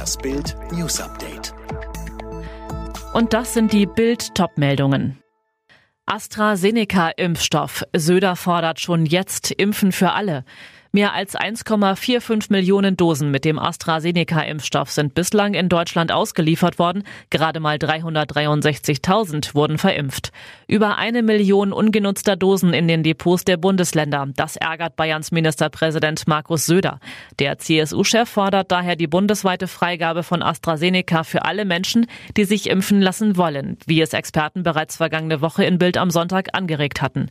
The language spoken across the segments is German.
Das Bild News Update. Und das sind die Bild Topmeldungen. AstraZeneca-Impfstoff. Söder fordert schon jetzt Impfen für alle. Mehr als 1,45 Millionen Dosen mit dem AstraZeneca-Impfstoff sind bislang in Deutschland ausgeliefert worden. Gerade mal 363.000 wurden verimpft. Über eine Million ungenutzter Dosen in den Depots der Bundesländer. Das ärgert Bayerns Ministerpräsident Markus Söder. Der CSU-Chef fordert daher die bundesweite Freigabe von AstraZeneca für alle Menschen, die sich impfen lassen wollen, wie es Experten bereits vergangene Woche in Bild am Sonntag angeregt hatten.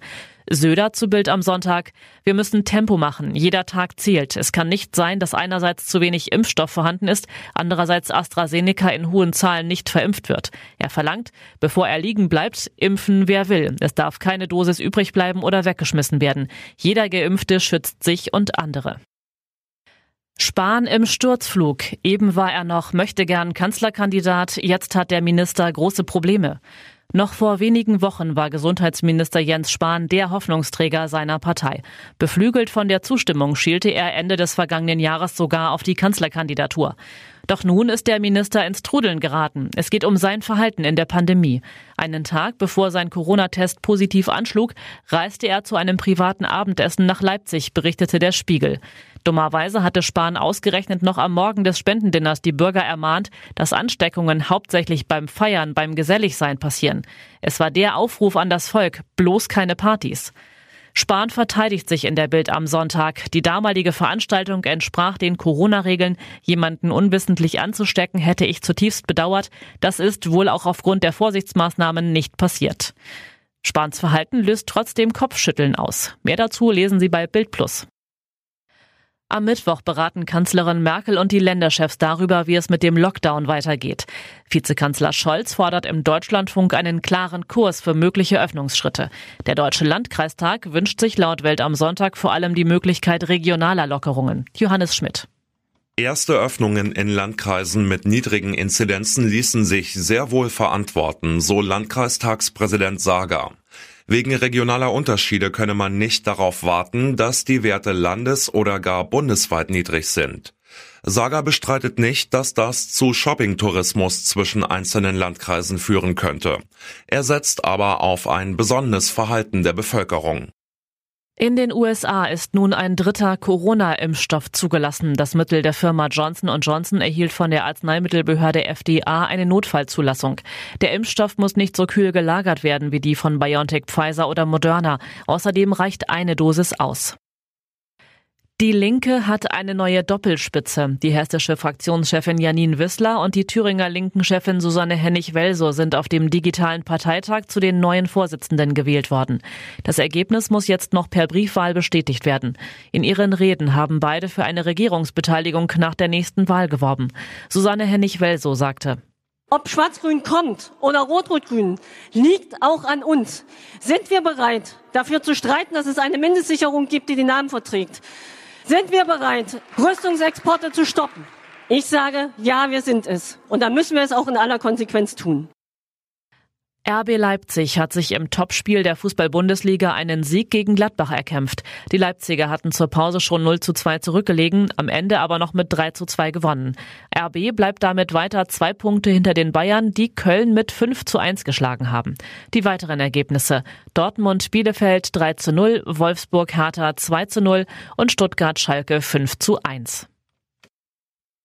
Söder zu Bild am Sonntag. Wir müssen Tempo machen. Jeder Tag zählt. Es kann nicht sein, dass einerseits zu wenig Impfstoff vorhanden ist, andererseits AstraZeneca in hohen Zahlen nicht verimpft wird. Er verlangt, bevor er liegen bleibt, impfen wer will. Es darf keine Dosis übrig bleiben oder weggeschmissen werden. Jeder Geimpfte schützt sich und andere. Spahn im Sturzflug. Eben war er noch möchte gern Kanzlerkandidat, jetzt hat der Minister große Probleme. Noch vor wenigen Wochen war Gesundheitsminister Jens Spahn der Hoffnungsträger seiner Partei. Beflügelt von der Zustimmung schielte er Ende des vergangenen Jahres sogar auf die Kanzlerkandidatur. Doch nun ist der Minister ins Trudeln geraten. Es geht um sein Verhalten in der Pandemie. Einen Tag bevor sein Corona-Test positiv anschlug, reiste er zu einem privaten Abendessen nach Leipzig, berichtete der Spiegel. Dummerweise hatte Spahn ausgerechnet noch am Morgen des Spendendinners die Bürger ermahnt, dass Ansteckungen hauptsächlich beim Feiern, beim Geselligsein passieren. Es war der Aufruf an das Volk, bloß keine Partys. Spahn verteidigt sich in der Bild am Sonntag. Die damalige Veranstaltung entsprach den Corona-Regeln. Jemanden unwissentlich anzustecken, hätte ich zutiefst bedauert. Das ist wohl auch aufgrund der Vorsichtsmaßnahmen nicht passiert. Spahns Verhalten löst trotzdem Kopfschütteln aus. Mehr dazu lesen Sie bei Bild Plus. Am Mittwoch beraten Kanzlerin Merkel und die Länderchefs darüber, wie es mit dem Lockdown weitergeht. Vizekanzler Scholz fordert im Deutschlandfunk einen klaren Kurs für mögliche Öffnungsschritte. Der Deutsche Landkreistag wünscht sich laut Welt am Sonntag vor allem die Möglichkeit regionaler Lockerungen. Johannes Schmidt. Erste Öffnungen in Landkreisen mit niedrigen Inzidenzen ließen sich sehr wohl verantworten, so Landkreistagspräsident Sager. Wegen regionaler Unterschiede könne man nicht darauf warten, dass die Werte landes- oder gar bundesweit niedrig sind. Saga bestreitet nicht, dass das zu Shoppingtourismus zwischen einzelnen Landkreisen führen könnte. Er setzt aber auf ein besonnenes Verhalten der Bevölkerung. In den USA ist nun ein dritter Corona-Impfstoff zugelassen. Das Mittel der Firma Johnson Johnson erhielt von der Arzneimittelbehörde FDA eine Notfallzulassung. Der Impfstoff muss nicht so kühl gelagert werden wie die von BioNTech, Pfizer oder Moderna. Außerdem reicht eine Dosis aus. Die Linke hat eine neue Doppelspitze. Die hessische Fraktionschefin Janine Wissler und die Thüringer Linken-Chefin Susanne Hennig-Welso sind auf dem digitalen Parteitag zu den neuen Vorsitzenden gewählt worden. Das Ergebnis muss jetzt noch per Briefwahl bestätigt werden. In ihren Reden haben beide für eine Regierungsbeteiligung nach der nächsten Wahl geworben. Susanne Hennig-Welso sagte, ob Schwarz-Grün kommt oder Rot-Rot-Grün, liegt auch an uns. Sind wir bereit, dafür zu streiten, dass es eine Mindestsicherung gibt, die den Namen verträgt? Sind wir bereit, Rüstungsexporte zu stoppen? Ich sage, ja, wir sind es. Und dann müssen wir es auch in aller Konsequenz tun. RB Leipzig hat sich im Topspiel der Fußball-Bundesliga einen Sieg gegen Gladbach erkämpft. Die Leipziger hatten zur Pause schon 0 zu 2 zurückgelegen, am Ende aber noch mit 3 zu 2 gewonnen. RB bleibt damit weiter zwei Punkte hinter den Bayern, die Köln mit 5 zu 1 geschlagen haben. Die weiteren Ergebnisse. Dortmund Bielefeld 3 zu 0, Wolfsburg Hertha 2 zu 0 und Stuttgart Schalke 5 zu 1.